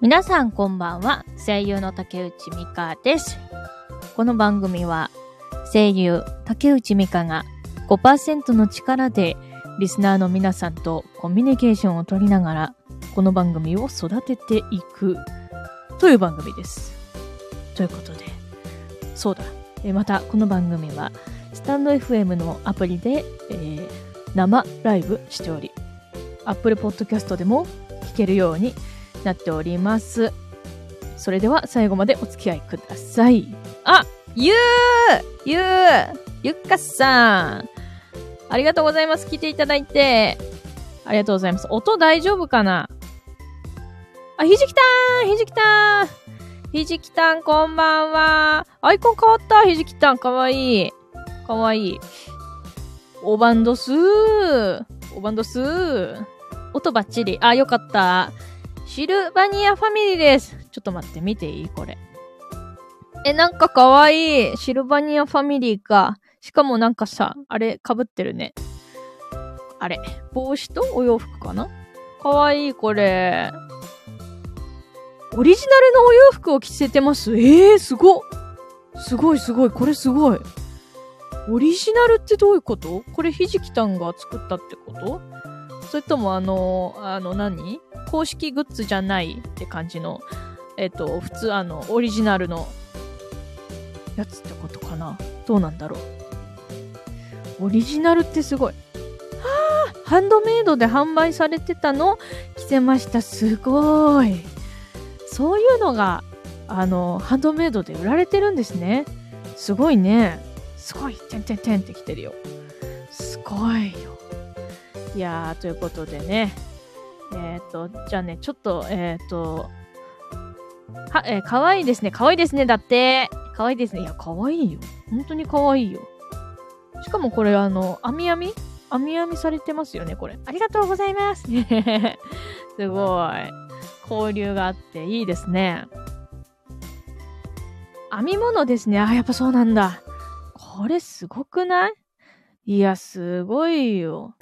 皆さんこんばんは。声優の竹内美香です。この番組は声優竹内美香が5%の力でリスナーの皆さんとコミュニケーションを取りながらこの番組を育てていくという番組です。ということで、そうだ。えまたこの番組はスタンド FM のアプリで、えー生ライブしており Apple Podcast でも聞けるようになっております。それでは最後までお付き合いください。あ、ゆうゆうゆっかさんありがとうございます。聞いていただいて。ありがとうございます。音大丈夫かな？あ、ひじきたーんひじきたーんひじきたんこんばんは。アイコン変わったひじきたんかわいい。かわいい。おバンドスー。おバンドスー。音バッチリ。あ、よかった。シルバニアファミリーです。ちょっと待って、見ていい？これ。え、なんかかわいい。シルバニアファミリーか。しかもなんかさ、あれ、被ってるね。あれ、帽子とお洋服かな？かわいい、これ。オリジナルのお洋服を着せてます？えー、すごすごいすごい、これすごい。オリジナルってどういうこと？これひじきたんが作ったってこと？それともあの、あの何？公式グッズじゃないって感じの、えっ、と、普通あの、オリジナルのやつってことかなどうなんだろうオリジナルってすごい。はあハンドメイドで販売されてたの？着せました。すごい。そういうのが、あの、ハンドメイドで売られてるんですね。すごいね。すごい。てんてんてんってきてるよ。すごいよ。いやー、ということでね。えっ、と、じゃあね、ちょっと、えっ、と、は、えー、かわいいですね。かわいいですね。だって。かわいいですね。いや、かわいいよ。本当にかわいいよ。しかもこれ、あの、網網？網網されてますよね、これ。ありがとうございます。すごい。交流があっていいですね。編み物ですね。あ、やっぱそうなんだ。これすごくない？いや、すごいよ。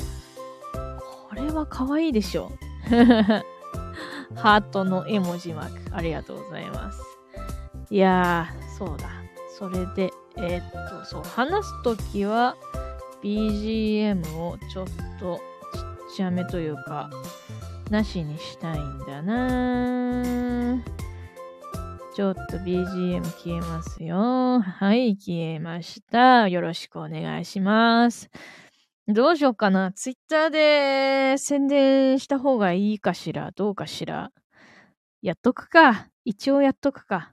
これは可愛いでしょ。ハートの絵文字マーク。ありがとうございます。いやー、そうだ。それで、えーっと、そう、話すときは、BGM をちょっとちっちゃめというか、なしにしたいんだなちょっと BGM 消えますよ。はい、消えました。よろしくお願いします。どうしようかな。ツイッターで宣伝した方がいいかしら？どうかしら？やっとくか。一応やっとくか。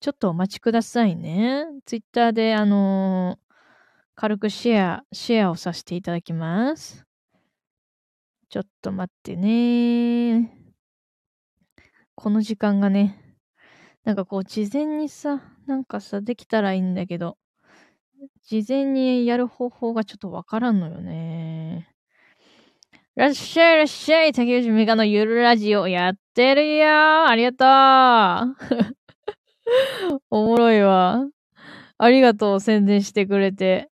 ちょっとお待ちくださいね。ツイッターで、あのー軽くシェア、シェアをさせていただきます。ちょっと待ってね。この時間がね、なんかこう、事前にさ、なんかさ、できたらいいんだけど、事前にやる方法がちょっとわからんのよね。いらっしゃいらっしゃい竹内美香のゆるラジオやってるよありがとうおもろいわ。ありがとう、宣伝してくれて。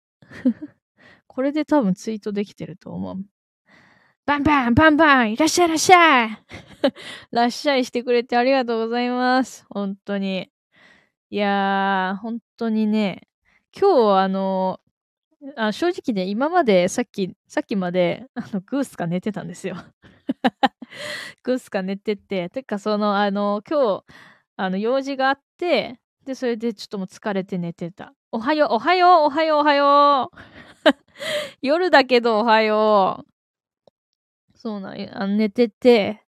これで多分ツイートできてると思う。バンバンバンバンいらっしゃいいらっしゃいらっしゃいしてくれてありがとうございます。本当に。いやー、本当にね、今日あの、あ正直ね、今までさっき、さっきまで、あの、グースが寝てたんですよ。グースが寝てて、てかその、あの、今日、あの、用事があって、で、それでちょっともう疲れて寝てた。おはよう、おはよう、おはよう、おはよう。夜だけどおはよう。そうなんあ寝てて、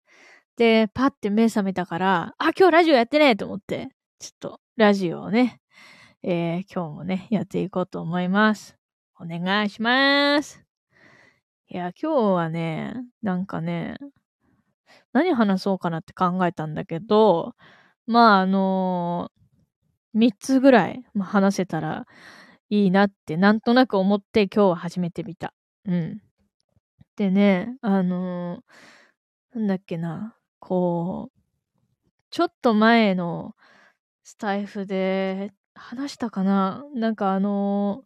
で、パッて目覚めたから、あ、今日ラジオやってねえと思って、ちょっとラジオをね、えー今日もね、やっていこうと思います。お願いします。いや、今日はね、なんかね、何話そうかなって考えたんだけど、まあ、あの3つぐらい、ま、話せたらいいなって、なんとなく思って今日は始めてみた。うん。でね、あのなんだっけな、こう、ちょっと前のスタイフで話したかな？なんかあの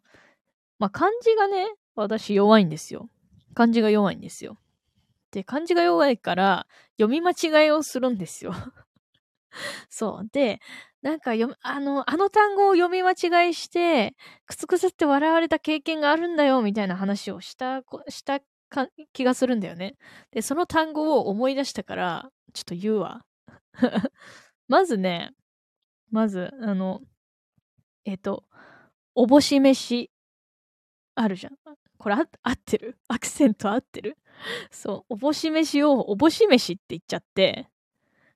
まあ、漢字がね、私弱いんですよ。漢字が弱いんですよ。で、漢字が弱いから読み間違いをするんですよ。そう。で、なんか読あの、あの単語を読み間違いして、くすくすって笑われた経験があるんだよ、みたいな話をした、した気がするんだよね。で、その単語を思い出したから、ちょっと言うわ。まずね、まず、あの、えっ、と、おぼし飯あるじゃん。これ合ってる？アクセント合ってる？そう、おぼし飯をおぼし飯って言っちゃって、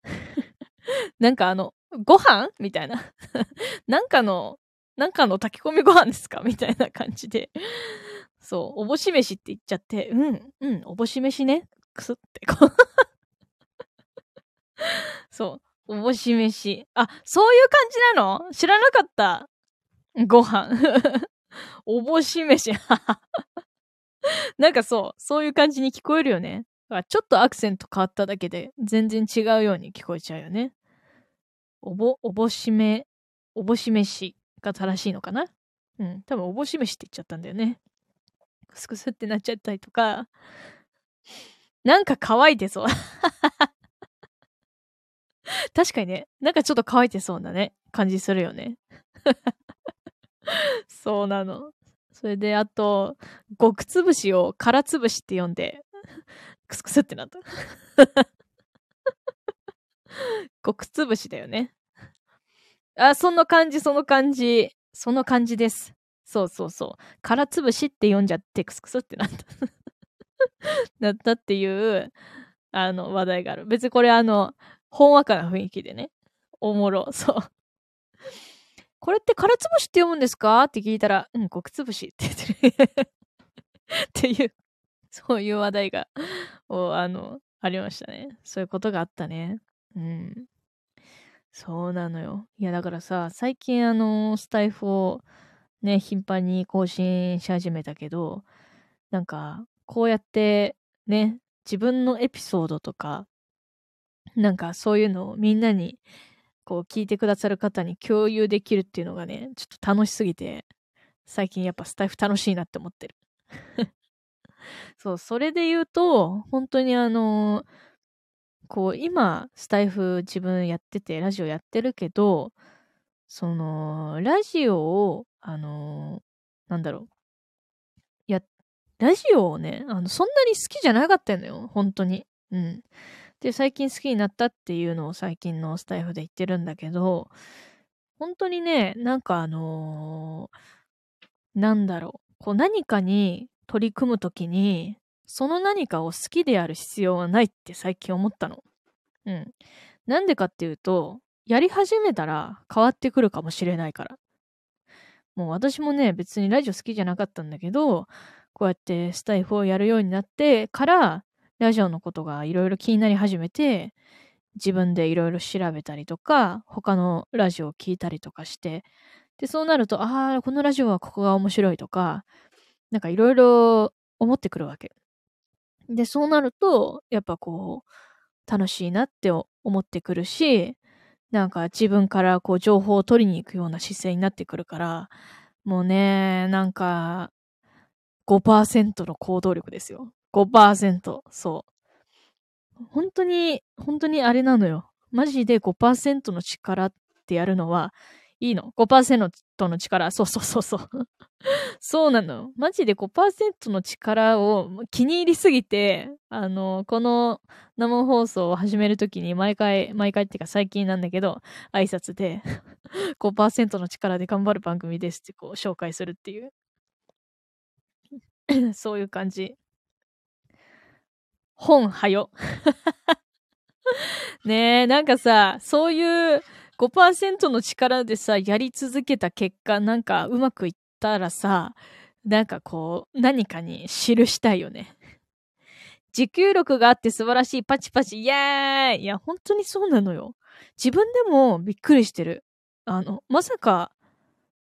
なんかあの、ご飯みたいな。なんかの、なんかの炊き込みご飯ですか？みたいな感じで。そう、おぼし飯って言っちゃって、うん、うん、おぼし飯ね。くすってこうそう、おぼし飯。あ、そういう感じなの？知らなかった。ご飯。おぼし飯。なんかそう、そういう感じに聞こえるよね。ちょっとアクセント変わっただけで全然違うように聞こえちゃうよね。おぼ、おぼしめ、おぼし飯が正しいのかな？うん、多分おぼし飯って言っちゃったんだよね。クスクスってなっちゃったりとか、なんか乾いてそう。確かにね、なんかちょっと乾いてそうなね、感じするよね。そうなの。それで、あと、極つぶしを空つぶしって呼んで、クスクスってなった。極つぶしだよね。あ、その感じ、その感じ。その感じです。そうそうそう。空つぶしって読んじゃってクスクスってなった。なったっていう、あの、話題がある。別にこれあの、ほんわかな雰囲気でね。おもろ。そう。これって空つぶしって読むんですか？って聞いたら、うん、極つぶしって言ってる。っていう、そういう話題が、あの、ありましたね。そういうことがあったね。うん。そうなのよ。いや、だからさ、最近あの、スタイフをね、頻繁に更新し始めたけど、なんか、こうやってね、自分のエピソードとか、なんかそういうのをみんなにこう聞いてくださる方に共有できるっていうのがね、ちょっと楽しすぎて、最近やっぱスタイフ楽しいなって思ってる。そう、それで言うと、本当にあのこう、今、スタイフ自分やってて、ラジオやってるけど、その、ラジオを、あのなんだろう。や、ラジオをね、あの、そんなに好きじゃなかったのよ、本当に。うん。で、最近好きになったっていうのを最近のスタイフで言ってるんだけど、本当にね、なんかあのー、なんだろう。こう何かに取り組むときに、その何かを好きである必要はないって最近思ったの。うん。なんでかっていうと、やり始めたら変わってくるかもしれないから。もう私もね、別にラジオ好きじゃなかったんだけど、こうやってスタイフをやるようになってから、ラジオのことがいろいろ気になり始めて、自分でいろいろ調べたりとか、他のラジオを聞いたりとかして、で、そうなると、ああ、このラジオはここが面白いとか、なんかいろいろ思ってくるわけ。で、そうなると、やっぱこう、楽しいなって思ってくるし、なんか自分からこう情報を取りに行くような姿勢になってくるから、もうね、なんか5%の行動力ですよ。5%。そう。本当に、本当にあれなのよ。マジで5%の力ってやるのはいいの？5%の力。そうそうそうそう。そうなの。マジで5%の力を気に入りすぎて、あの、この生放送を始めるときに毎回、毎回っていうか最近なんだけど、挨拶で 5%の力で頑張る番組ですってこう紹介するっていう。そういう感じ。本はよ。ねえ、なんかさ、そういう5%の力でさ、やり続けた結果、なんかうまくいったらさ、なんかこう、何かに記したいよね。持久力があって素晴らしい、パチパチ、イエーイいや、本当にそうなのよ。自分でもびっくりしてる。あの、まさか、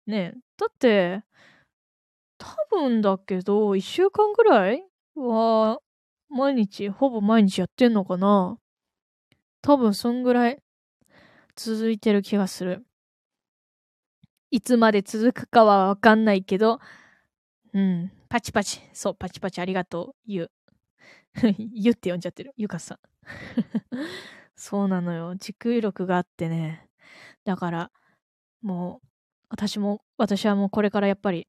ねえだって、多分だけど、一週間ぐらいは、毎日、ほぼ毎日やってんのかな？多分そんぐらい続いてる気がする。いつまで続くかはわかんないけど、うん、パチパチ、そう、パチパチありがとう、ゆう。ゆって呼んじゃってる、ゆかさん。そうなのよ。持久力があってね。だから、もう、私も、私はもうこれからやっぱり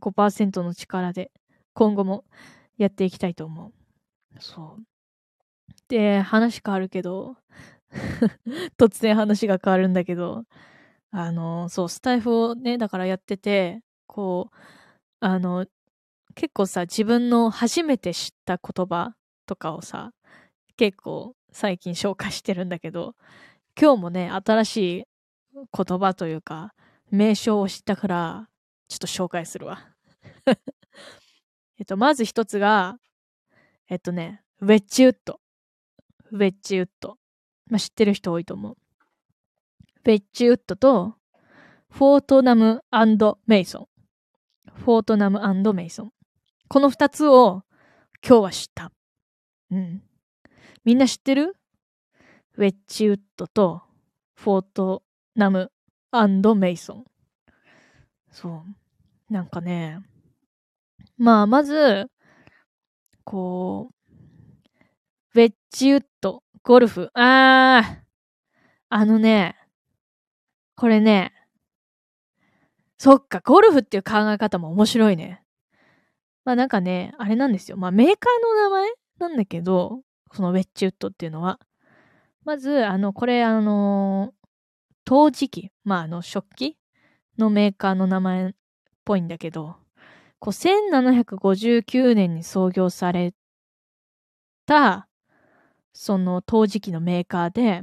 5%の力で今後もやっていきたいと思う。そう。で、話変わるけど、突然話が変わるんだけど、あの、そう、スタイフをね、だからやってて、こう、あの、結構さ、自分の初めて知った言葉とかをさ、結構最近紹介してるんだけど、今日もね、新しい言葉というか、名称を知ったから、ちょっと紹介するわ。えっと、まず一つが、えっとね、ウェッジウッド。ウェッジウッド。まあ、知ってる人多いと思う。ウェッジウッドと、フォートナムメイソン。フォートナムメイソン。この二つを今日は知った。うん。みんな知ってる？ウェッジウッドとフォートナムメイソン。そう。なんかね、まあ、まず、こう、ウェッジウッド、ゴルフ。あー、あのね、これね、そっか、ゴルフっていう考え方も面白いね。まあなんかね、あれなんですよ。まあメーカーの名前なんだけど、そのウェッジウッドっていうのは。まず、あの、これあの、陶磁器、まああの、食器のメーカーの名前っぽいんだけど、こう、1759年に創業された、その陶磁器のメーカーで、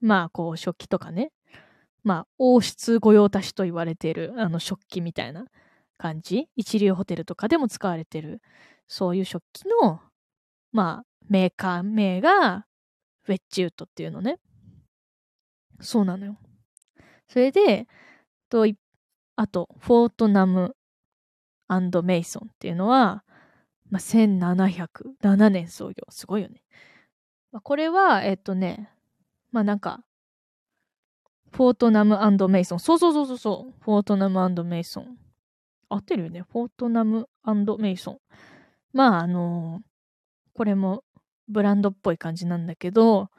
まあ、こう、食器とかね、まあ、王室御用達と言われている、あの、食器みたいな感じ一流ホテルとかでも使われてる、そういう食器の、まあ、メーカー名が、ウェッジウッドっていうのね。そうなのよ。それで、と、あと、フォートナムアンドメイソンっていうのは、まあ、1707年創業。すごいよね。まあ、これは、えっとね、まあなんか、フォートナムメイソン。そうそうそうそうそう。フォートナムメイソン。合ってるよね。フォートナムメイソン。まあ、あのー、これもブランドっぽい感じなんだけど、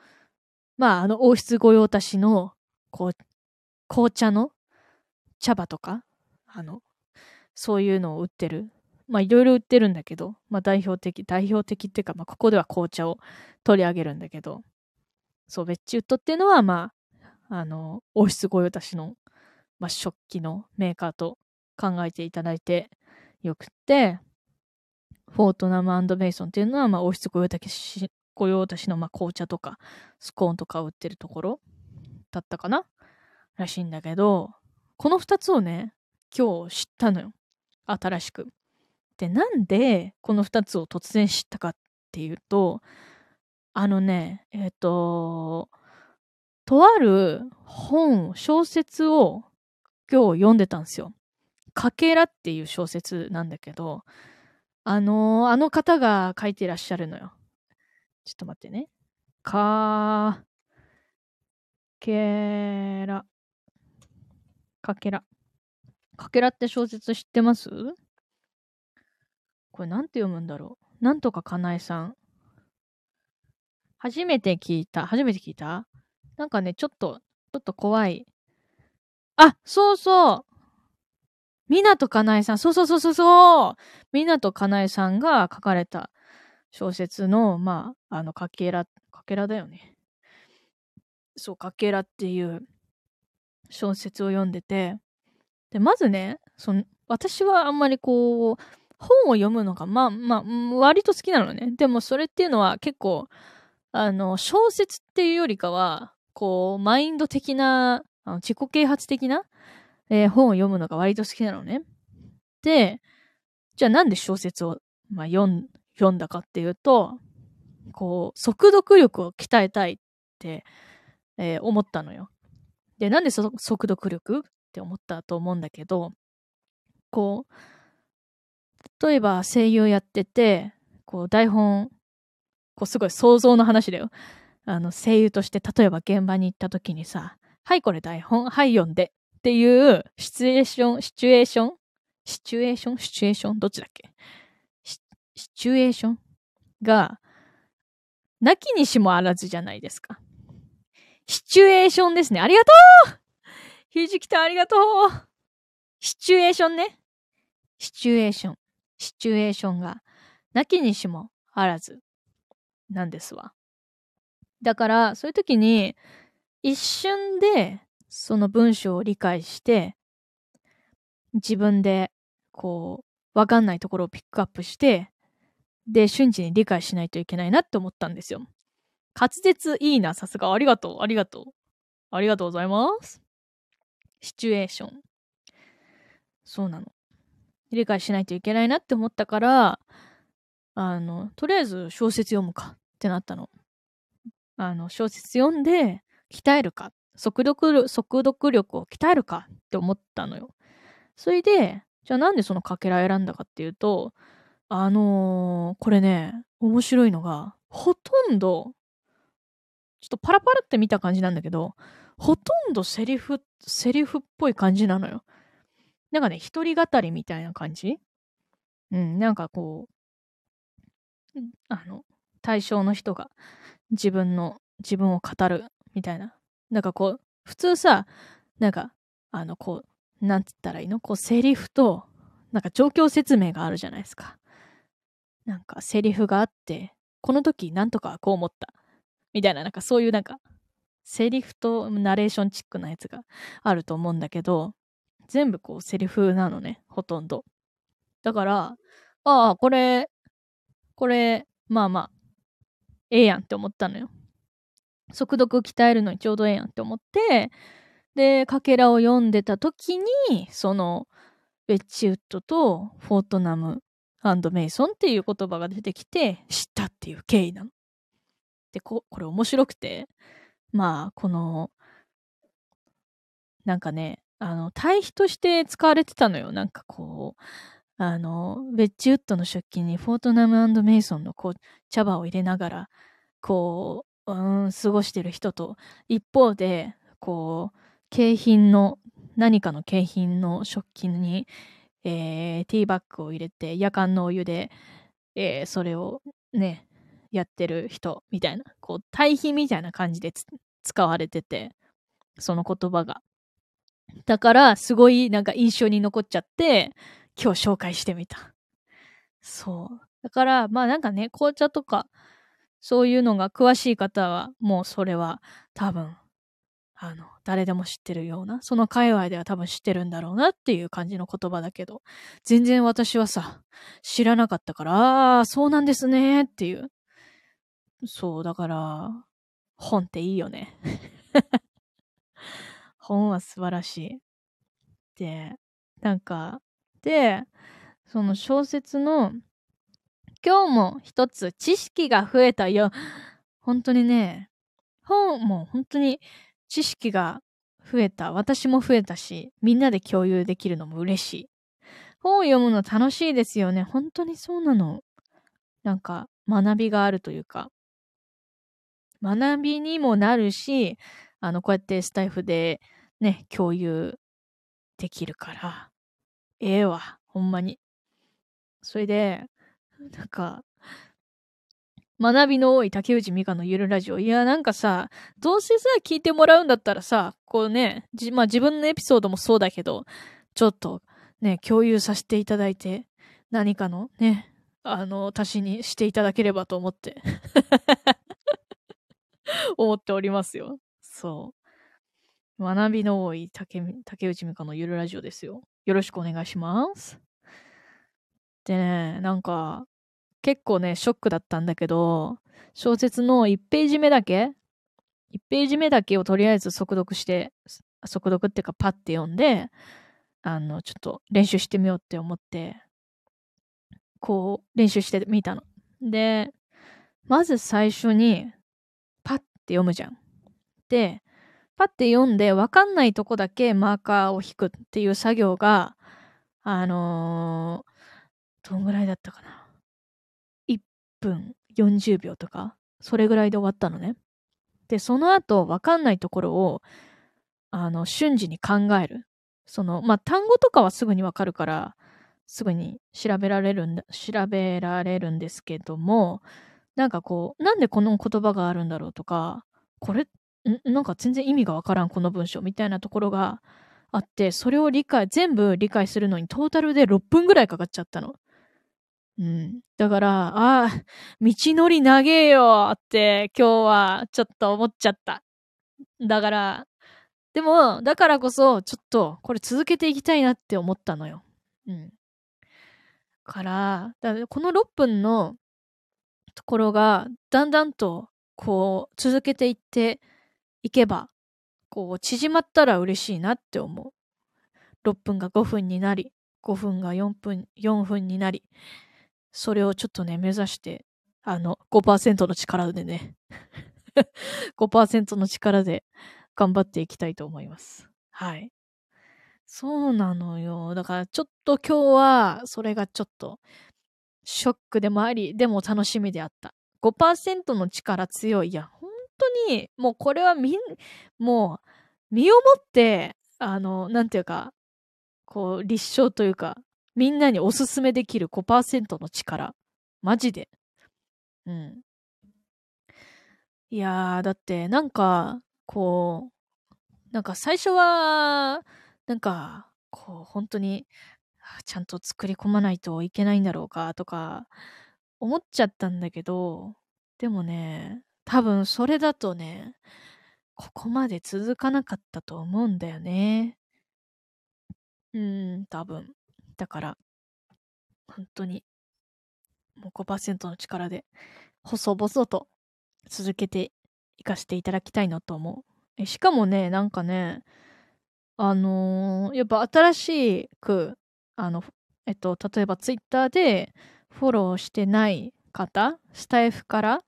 まあ、あの、王室御用達の、こう、紅茶の茶葉とか、あの、そういうのを売ってる。まあいろいろ売ってるんだけど、まあ代表的、代表的っていうか、まあここでは紅茶を取り上げるんだけど、そう、ベッチウッドっていうのは、まあ、あの、王室御用達の、まあ、食器のメーカーと考えていただいてよくって、フォートナムベイソンっていうのは、まあ、王室御用達御用達の、まあ、紅茶とかスコーンとかを売ってるところだったかな？らしいんだけど、この二つをね、今日知ったのよ。新しく。で、なんでこの2つを突然知ったかっていうと、あのね、えっ、ー、と、とある本、小説を今日読んでたんですよ。かけらっていう小説なんだけど、あの、あの方が書いてらっしゃるのよ。ちょっと待ってね。かけら。かけら。かけらって小説知ってます？これなんて読むんだろう？なんとかかなえさん。初めて聞いた。初めて聞いた？なんかね、ちょっと、ちょっと怖い。あ、そうそうみなとかなえさん。そうそうそうそうそうみなとかなえさんが書かれた小説の、まあ、あの、かけら、かけらだよね。そう、かけらっていう小説を読んでて、で、まずね、その、私はあんまりこう、本を読むのが、まあまあ、割と好きなのね。でもそれっていうのは結構、あの、小説っていうよりかは、こう、マインド的な、あの自己啓発的な、えー、本を読むのが割と好きなのね。で、じゃあなんで小説を、まあ、読ん読んだかっていうと、こう、速読力を鍛えたいって、えー、思ったのよ。で、なんで速読力？って思ったと思うんだけど、こう、例えば声優やってて、こう台本、こうすごい想像の話だよ。あの声優として例えば現場に行った時にさ、はいこれ台本、はい読んでっていうシチュエーション、シチュエーションシチュエーションシチュエーションどっちだっけ？シチュエーションが、なきにしもあらずじゃないですか。シチュエーションですね。ありがとうひじきたありがとうシチュエーションね。シチュエーション。シチュエーションが、なきにしもあらず、なんですわ。だから、そういう時に、一瞬で、その文章を理解して、自分で、こう、わかんないところをピックアップして、で、瞬時に理解しないといけないなって思ったんですよ。滑舌いいな、さすが。ありがとう、ありがとう。ありがとうございます。シチュエーション。そうなの。理解しないといけないなって思ったから、あの、とりあえず小説読むかってなったの。あの、小説読んで鍛えるか。速読、速読力を鍛えるかって思ったのよ。それで、じゃあなんでそのかけら選んだかっていうと、あのー、これね、面白いのが、ほとんどちょっとパラパラって見た感じなんだけど、ほとんどセリフ、セリフっぽい感じなのよ。なんかね、一人語りみたいな感じ？うん、なんかこう、あの、対象の人が自分の、自分を語るみたいな。なんかこう、普通さ、なんか、あの、こう、なんつったらいいの？こう、セリフと、なんか状況説明があるじゃないですか。なんか、セリフがあって、この時、なんとかこう思った。みたいな、なんかそういうなんか、セリフとナレーションチックなやつがあると思うんだけど、全部こうセリフなのね、ほとんど。だから、ああ、これ、これ、まあまあ、ええやんって思ったのよ。速読鍛えるのにちょうどええやんって思って、で、かけらを読んでた時に、その、ベッチウッドとフォートナムメイソンっていう言葉が出てきて、知ったっていう経緯なの。で、こ、これ面白くて、まあ、この、なんかね、あの、対比として使われてたのよ。なんかこう、あの、ベッジウッドの食器にフォートナムメイソンのこう、茶葉を入れながら、こう、うん、過ごしてる人と、一方で、こう、景品の、何かの景品の食器に、えー、ティーバッグを入れて、夜間のお湯で、えー、それをね、やってる人みたいな、こう、対比みたいな感じで使われてて、その言葉が。だから、すごいなんか印象に残っちゃって、今日紹介してみた。そう。だから、まあなんかね、紅茶とか、そういうのが詳しい方は、もうそれは多分、あの、誰でも知ってるような、その界隈では多分知ってるんだろうなっていう感じの言葉だけど、全然私はさ、知らなかったから、ああ、そうなんですねっていう。そう、だから、本っていいよね。本は素晴らしい。で、なんか、で、その小説の、今日も一つ知識が増えたよ。本当にね、本も本当に知識が増えた。私も増えたし、みんなで共有できるのも嬉しい。本を読むの楽しいですよね。本当にそうなの。なんか学びがあるというか、学びにもなるし、あの、こうやってスタイフでね、共有できるから、ええわ、ほんまに。それで、なんか、学びの多い竹内美香のゆるラジオ。いや、なんかさ、どうせさ、聞いてもらうんだったらさ、こうね、まあ自分のエピソードもそうだけど、ちょっとね、共有させていただいて、何かのね、あの、足しにしていただければと思って 思っておりますよ。そう。学びの多い竹竹内美香のゆるラジオですよ。よろしくお願いします。でね、なんか、結構ね、ショックだったんだけど、小説の1ページ目だけ ?1 ページ目だけをとりあえず速読して、速読っていうかパッて読んで、あの、ちょっと練習してみようって思って、こう、練習してみたの。で、まず最初に、って読むじゃん。で、パッて読んで分かんないとこだけマーカーを引くっていう作業が、あのー、どんぐらいだったかな。1分40秒とか、それぐらいで終わったのね。で、その後分かんないところを、あの、瞬時に考える。その、まあ、単語とかはすぐに分かるから、すぐに調べられるんだ、調べられるんですけども、なんかこう、なんでこの言葉があるんだろうとか、これ、なんか全然意味がわからん、この文章みたいなところがあって、それを理解、全部理解するのにトータルで6分ぐらいかかっちゃったの。うん。だから、ああ、道のり長えよって今日はちょっと思っちゃった。だから、でも、だからこそ、ちょっとこれ続けていきたいなって思ったのよ。うん。から、だこの6分のところが、だんだんと、こう、続けていっていけば、こう、縮まったら嬉しいなって思う。6分が5分になり、5分が4分、4分になり、それをちょっとね、目指して、あの、5%の力でね、5%の力で頑張っていきたいと思います。はい。そうなのよ。だからちょっと今日は、それがちょっと、ショックでもあり、でも楽しみであった。5%の力強い。いや、本当に、もうこれはみん、もう、身をもって、あの、なんていうか、こう、立証というか、みんなにおすすめできる5%の力。マジで。うん。いやー、だって、なんか、こう、なんか最初は、なんか、こう、本当に、ちゃんと作り込まないといけないんだろうかとか思っちゃったんだけど、でもね、多分それだとね、ここまで続かなかったと思うんだよね。うん、多分。だから、本当に、もう5%の力で、細々と続けていかせていただきたいなと思う。しかもね、なんかね、あのー、やっぱ新しくあの、えっと、例えばツイッターでフォローしてない方、スタイフから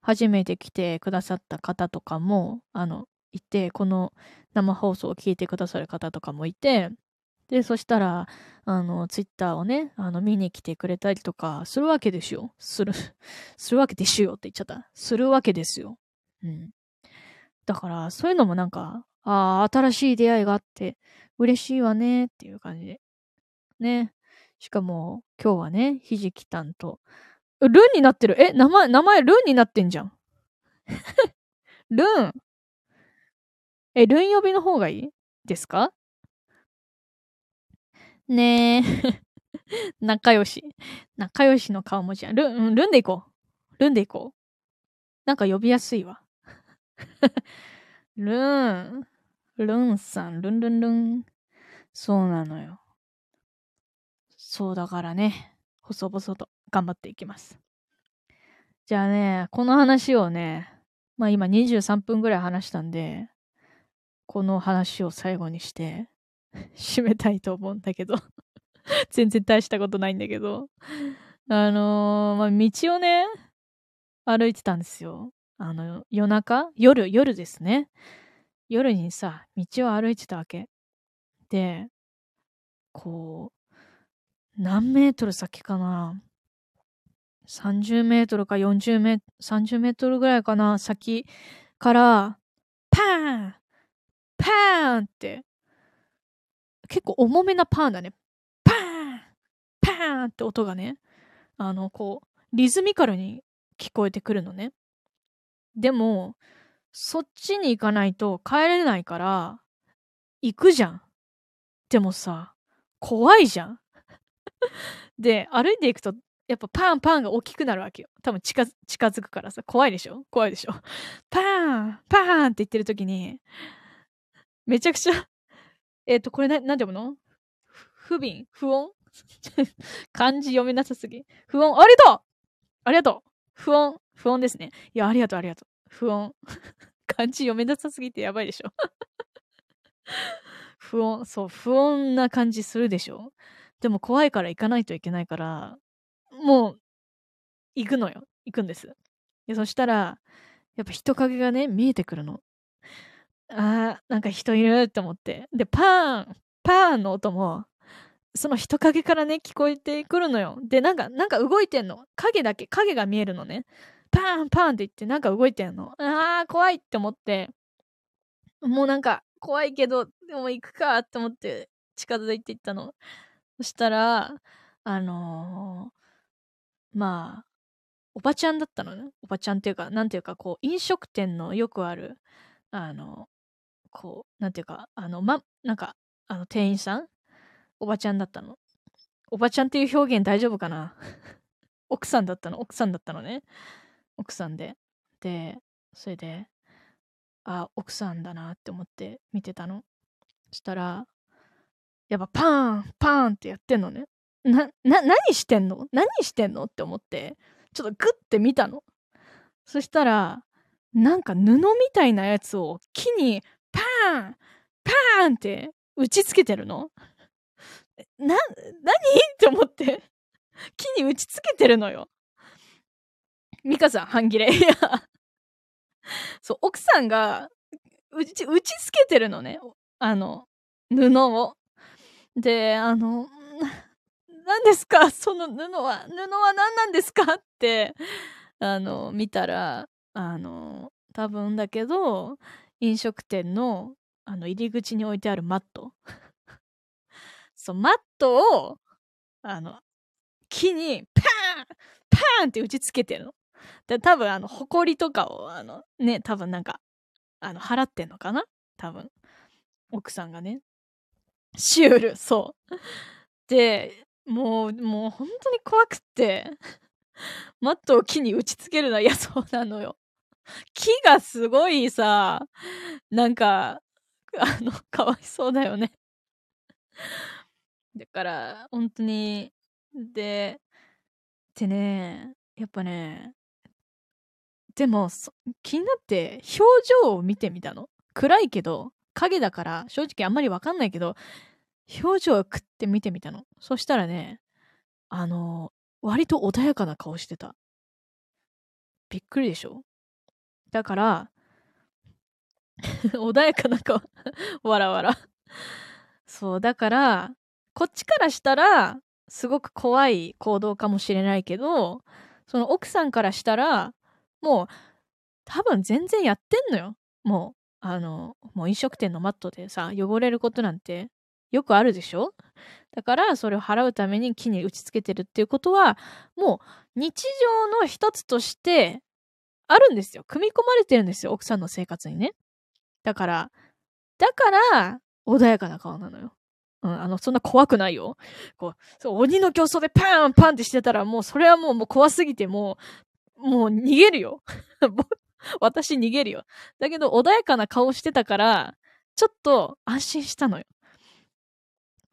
初めて来てくださった方とかも、あの、いて、この生放送を聞いてくださる方とかもいて、で、そしたら、あの、ツイッターをね、あの、見に来てくれたりとか、するわけですよ。する、するわけですよって言っちゃった。するわけですよ。うん。だから、そういうのもなんか、ああ、新しい出会いがあって、嬉しいわねっていう感じでね。しかも、今日はね、ひじきたんと、ルンになってる。え、名前、名前ルンになってんじゃん。ルン。え、ルン呼びの方がいいですか？ねえ。仲良し。仲良しの顔文字や。ルン、ルンでいこう。ルンでいこう。なんか呼びやすいわ。ルン。ルンさん、ルンルンルン。そうなのよ。そうだからね、細々と頑張っていきます。じゃあね、この話をね、まあ今23分ぐらい話したんで、この話を最後にして締めたいと思うんだけど全然大したことないんだけどあのー、まあ道をね、歩いてたんですよ。あの、夜中？夜、夜ですね。夜にさ、道を歩いてたわけ。で、こう、何メートル先かな ?30 メートルか40メートル、30メートルぐらいかな？先から、パーンパーンって、結構重めなパーンだね。パーンパーンって音がね、あの、こう、リズミカルに聞こえてくるのね。でも、そっちに行かないと帰れないから、行くじゃん。でもさ、怖いじゃん。で、歩いていくと、やっぱパンパンが大きくなるわけよ。多分近近づくからさ、怖いでしょ？怖いでしょ？パーンパーンって言ってる時に、めちゃくちゃ えっと、これな、なんて読むの？不憫？不穏？漢字読めなさすぎ。不穏？ありがとう！ありがとう！不穏？不穏ですね。いや、ありがとうありがとう。不穏？漢字読めなさすぎてやばいでしょ？不穏、そう、不穏な感じするでしょ？でも怖いから行かないといけないから、もう、行くのよ。行くんです。で、そしたら、やっぱ人影がね、見えてくるの。あー、なんか人いるって思って。で、パーンパーンの音も、その人影からね、聞こえてくるのよ。で、なんか、なんか動いてんの。影だけ、影が見えるのね。パーンパーンって言って、なんか動いてんの。あー、怖いって思って、もうなんか、怖いけど、でも行くかって思って、近づいていったの。そしたら、あのー、まあ、おばちゃんだったのね。おばちゃんっていうか、なんていうか、こう、飲食店のよくある、あの、こう、なんていうか、あの、ま、なんか、あの、店員さん？おばちゃんだったの。おばちゃんっていう表現大丈夫かな？奥さんだったの。奥さんだったのね。奥さんで。で、それで、あ、奥さんだなって思って見てたの。そしたら、やっぱパーン、パーンってやってんのね。な、な、何してんの？何してんの？って思って、ちょっとグッて見たの。そしたら、なんか布みたいなやつを木にパーンパーンって打ちつけてるのな、何？って思って。木に打ちつけてるのよ。ミカさん、半切れ。いや。そう、奥さんが打ち、打ちつけてるのね。あの、布を。で、あの、何ですか？その布は、布は何なんですか？って、あの、見たら、あの、多分だけど、飲食店の、あの、入り口に置いてあるマット。そう、マットを、あの、木に、パーンパーンって打ちつけてるの。で、多分、あの、埃とかを、あの、ね、多分なんか、あの、払ってんのかな？多分。奥さんがね。シュール、そう。で、もう、もう本当に怖くって、マットを木に打ちつけるのは嫌そうなのよ。木がすごいさ、なんか、あの、かわいそうだよね。だから、本当に、で、でね、やっぱね、でも、気になって表情を見てみたの。暗いけど、影だから正直あんまりわかんないけど、表情をくって見てみたの。そしたらね、あの、割と穏やかな顔してた。びっくりでしょ？だから、穏やかな顔わらわらそう、だから、こっちからしたら、すごく怖い行動かもしれないけど、その奥さんからしたら、もう、多分全然やってんのよ。もう、あの、もう飲食店のマットでさ、汚れることなんてよくあるでしょ？だからそれを払うために木に打ち付けてるっていうことはもう日常の一つとしてあるんですよ。組み込まれてるんですよ。奥さんの生活にね。だから、だから穏やかな顔なのよ。うん、あの、そんな怖くないよ。こう、そう鬼の競争でパンパンってしてたらもうそれはもうもう怖すぎてもう、もう逃げるよ。私逃げるよ。だけど穏やかな顔してたから、ちょっと安心したのよ。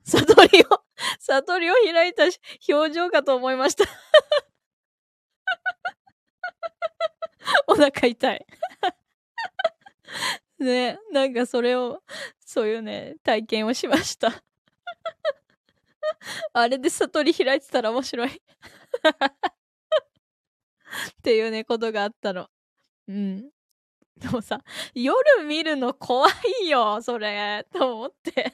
悟りを、悟りを開いた表情かと思いました お腹痛いね、なんかそれを、そういうね、体験をしましたあれで悟り開いてたら面白いっていうね、ことがあったの。うん。でもさ、夜見るの怖いよ、それ、と思って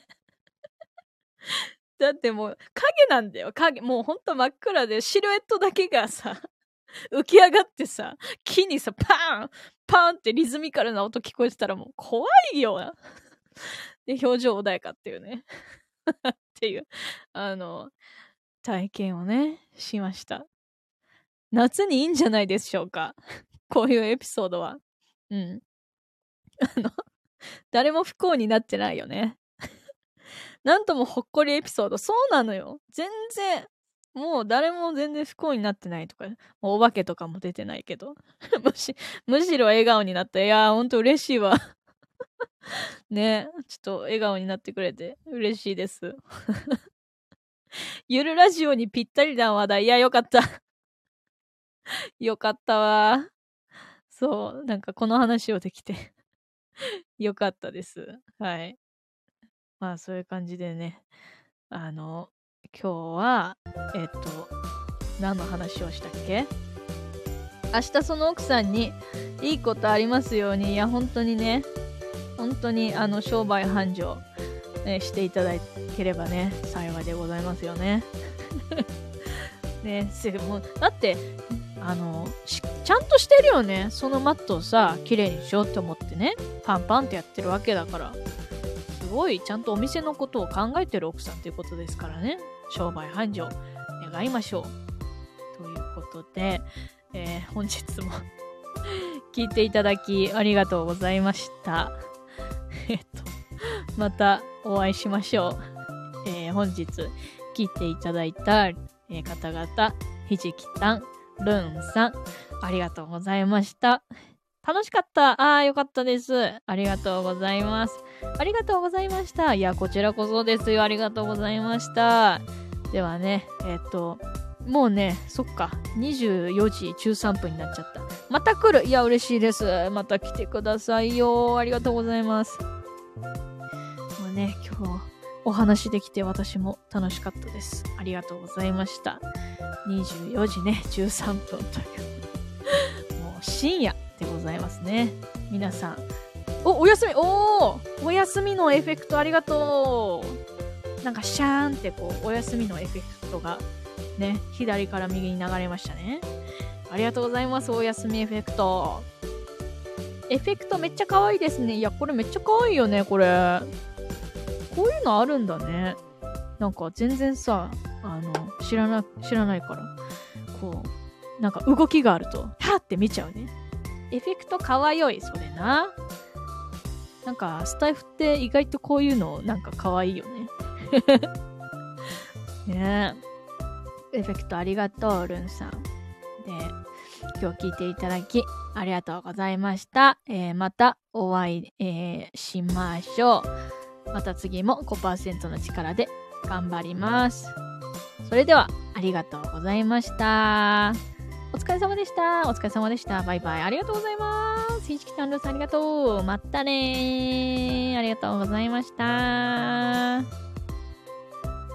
だってもう影なんだよ、影。もうほんと真っ暗でシルエットだけがさ、浮き上がってさ、木にさ、パーンパーンってリズミカルな音聞こえてたらもう怖いよ。で、表情穏やかっていうね。っていう、あの、体験をね、しました。夏にいいんじゃないでしょうか。こういうエピソードは。うん。あの、誰も不幸になってないよね。なんともほっこりエピソード。そうなのよ。全然、もう誰も全然不幸になってないとか、もうお化けとかも出てないけど。むし、むしろ笑顔になった。いやー、ほんと嬉しいわ。ねちょっと笑顔になってくれて嬉しいです。ゆるラジオにぴったりな話題。いや、よかった。よかったわ。そう、なんかこの話をできて よかったです。はい。まあそういう感じでね、あの、今日は、えっと、何の話をしたっけ？明日その奥さんにいいことありますように、いや、本当にね、本当にあの商売繁盛、ね、していただければね、幸いでございますよね。ね、もうだってあのちゃんとしてるよね。そのマットをさ綺麗にしようって思ってね。パンパンってやってるわけだから。すごいちゃんとお店のことを考えてる奥さんっていうことですからね。商売繁盛願いましょう。ということでえー、本日も 聞いていただきありがとうございました。えっと、またお会いしましょう。えー、本日聞いていただいた、えー、方々、ひじきたん、ルンさん、ありがとうございました。楽しかった。ああ、よかったです。ありがとうございます。ありがとうございました。いや、こちらこそですよ。ありがとうございました。ではね、えっ、と、もうね、そっか、24時13分になっちゃった。また来るいや、嬉しいです。また来てくださいよ。ありがとうございます。もうね、今日、お話できて私も楽しかったです。ありがとうございました。24時ね、13分という。もう深夜でございますね。皆さん。お、お休みおーお休みのエフェクトありがとうなんかシャーンってこう、お休みのエフェクトがね、左から右に流れましたね。ありがとうございます、お休みエフェクト。エフェクトめっちゃ可愛いですね。いや、これめっちゃ可愛いよね、これ。こういうのあるんだね。なんか全然さ、あの、知らな、知らないから。こう、なんか動きがあると、はって見ちゃうね。エフェクト可愛い、それな。なんか、スタイフって意外とこういうのなんか可愛いよね。ねエフェクトありがとう、ルンさん。で、今日聞いていただき、ありがとうございました。えー、またお会い、えー、しましょう。また次も5%の力で頑張ります。それでは、ありがとうございました。お疲れ様でした。お疲れ様でした。バイバイ。ありがとうございます。ひじきさん、ルさんありがとう。またね。ありがとうございました。